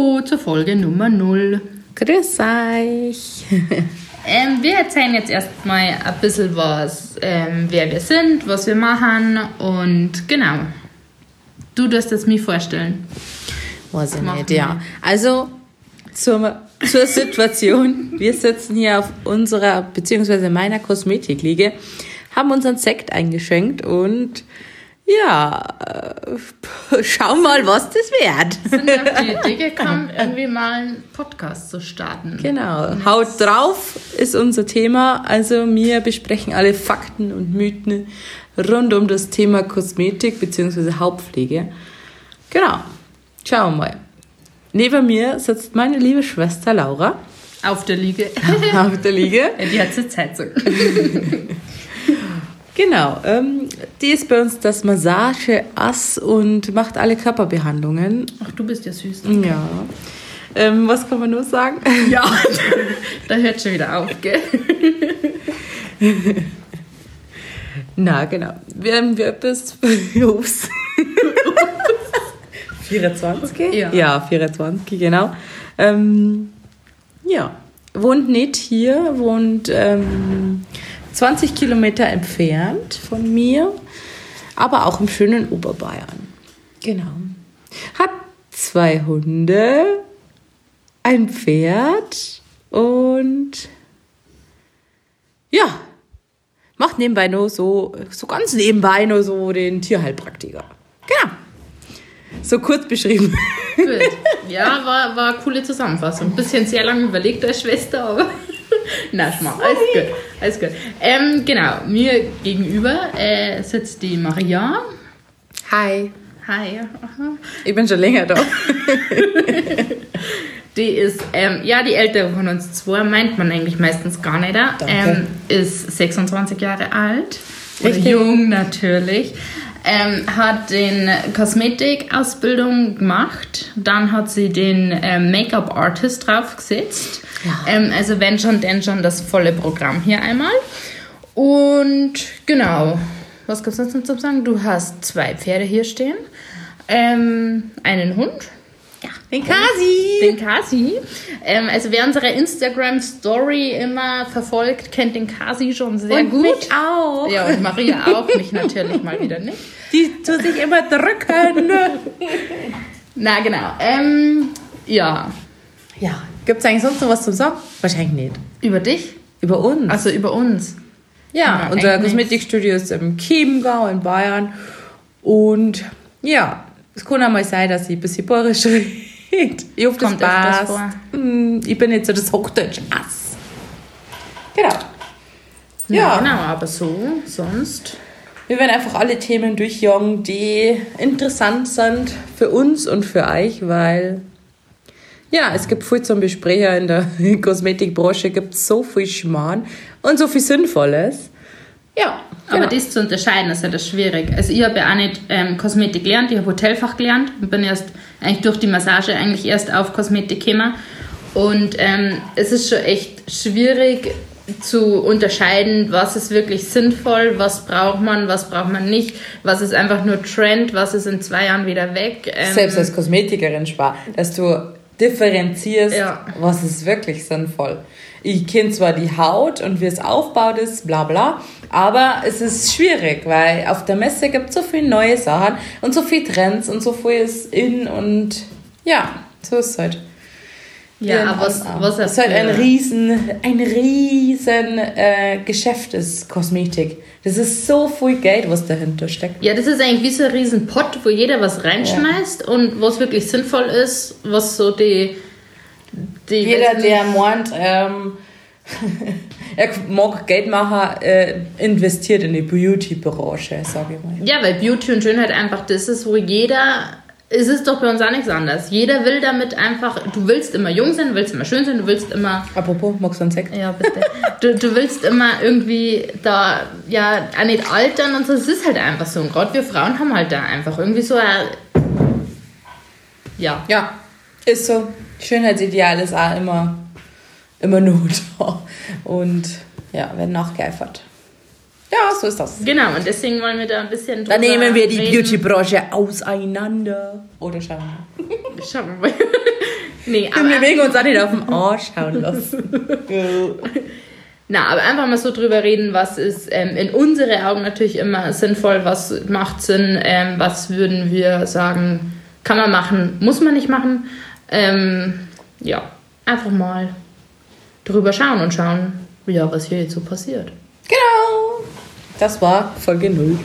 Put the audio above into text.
Hallo zur Folge Nummer 0. Grüß euch. Ähm, wir erzählen jetzt erstmal ein bisschen was, ähm, wer wir sind, was wir machen und genau. Du darfst es mir vorstellen. Weiß ich nicht, ja. Also zur, zur Situation. Wir sitzen hier auf unserer, beziehungsweise meiner Kosmetikliege, haben unseren Sekt eingeschenkt und ja, äh, schau mal, was das wird. Sind auf die Idee gekommen, irgendwie mal einen Podcast zu starten. Genau. Haut drauf ist unser Thema. Also wir besprechen alle Fakten und Mythen rund um das Thema Kosmetik bzw. Hautpflege. Genau. Schauen wir mal. Neben mir sitzt meine liebe Schwester Laura Auf der Liege. auf der Liege. Die hat sie Zeit so. Genau. Ähm, die ist bei uns das Massage-Ass und macht alle Körperbehandlungen. Ach, du bist ja süß. Ja. Ähm, was kann man nur sagen? Ja, da hört schon wieder auf, gell? Na, genau. Wir haben wir bis Ups. 24? Ja. Ja, 24, genau. Ähm, ja, wohnt nicht hier, wohnt ähm, 20 Kilometer entfernt von mir, aber auch im schönen Oberbayern. Genau. Hat zwei Hunde, ein Pferd und ja, macht nebenbei nur so, so ganz nebenbei nur so den Tierheilpraktiker. Genau. So kurz beschrieben. Gut. Ja, war, war eine coole Zusammenfassung. Ein bisschen sehr lange überlegt als Schwester, aber. Na, schmal. Alles gut. Alles gut. Ähm, genau, mir gegenüber äh, sitzt die Maria. Hi. Hi. Aha. Ich bin schon länger da. Die ist, ähm, ja, die ältere von uns zwei, meint man eigentlich meistens gar nicht. Danke. Ähm, ist 26 Jahre alt. Richtig. jung natürlich. Ähm, hat den Kosmetikausbildung gemacht. Dann hat sie den ähm, Make-up-Artist draufgesetzt. Ja. Ähm, also wenn schon, denn schon das volle Programm hier einmal. Und genau, was gibt es sonst noch zu sagen? Du hast zwei Pferde hier stehen. Ähm, einen Hund. Den Kasi. Den Kasi. Ähm, also wer unsere Instagram-Story immer verfolgt, kennt den Kasi schon sehr Und gut. mich auch. Ja, und Maria auch, mich natürlich mal wieder nicht. Die tut sich immer drücken. Na genau. Ähm, ja, ja. Gibt es eigentlich sonst noch was zum Sagen? Wahrscheinlich nicht. über dich? Über uns. Also über uns. ja, ja, unser Kosmetikstudio ist im Chiemgau in Bayern. Und ja, es kann auch mal sein, dass ich ein bisschen bayerisch rede. Ich hoffe, das Kommt passt. vor. Mm, Ich bin nicht so das Hochdeutsch-Ass. Genau. Ja, Ja. genau, aber so, sonst. Wir werden einfach alle Themen durchjagen, die interessant sind für uns und für euch, weil ja, es gibt viel zum Besprechen in der Kosmetikbranche, gibt so viel Schmarrn und so viel Sinnvolles. Ja, Aber genau. das zu unterscheiden ist ja das schwierig. Also ich habe ja auch nicht ähm, Kosmetik gelernt, ich habe Hotelfach gelernt und bin erst eigentlich durch die Massage eigentlich erst auf Kosmetik gekommen. Und ähm, es ist schon echt schwierig zu unterscheiden, was ist wirklich sinnvoll, was braucht man, was braucht man nicht, was ist einfach nur Trend, was ist in zwei Jahren wieder weg. Ähm, selbst als Kosmetikerin spar, dass du differenzierst, Ja. was ist wirklich sinnvoll. Ich kenne zwar die Haut und wie es aufbaut ist, bla bla, aber es ist schwierig, weil auf der Messe gibt es so viele neue Sachen und so viele Trends und so viel ist in und ja, so ist es halt. Ja, aber was, was es ist halt ein riesen, ein riesen äh, Geschäft ist Kosmetik. Das ist so viel Geld, was dahinter steckt. Ja, das ist eigentlich wie so ein riesen Pott, wo jeder was reinschmeißt und was wirklich sinnvoll ist, was so die... die Jeder, der meint, ähm, er mag Geld machen, äh, investiert in die Beauty-Branche, sage ich mal. Ja, weil Beauty und Schönheit einfach das ist, wo jeder. Es ist doch bei uns auch nichts anderes. Jeder will damit einfach. Du willst immer jung sein, du willst immer schön sein, du willst immer. Apropos, magst du einen Sekt? Ja, bitte. Du, du willst immer irgendwie da, ja, auch nicht altern und so. Es ist halt einfach so. Und gerade wir Frauen haben halt da einfach irgendwie so ein. Ja. Ja, ist so. Schönheitsideal ist auch immer, immer da. Und ja, werden nachgeeifert. Ja, so ist das. Genau, und deswegen wollen wir da ein bisschen drüber Dann nehmen wir die. Beauty-Branche auseinander. Oder schauen wir. Schauen wir mal. nee, aber, Wir mögen uns auch nicht auf den Arsch schauen lassen. na, aber einfach mal so drüber reden, was ist ähm, in unsere Augen natürlich immer sinnvoll, was macht Sinn, ähm, was würden wir sagen, kann man machen, muss man nicht machen. Ähm, ja, einfach mal drüber schauen und schauen, ja, was hier jetzt so passiert. genau. Das war Folge 0.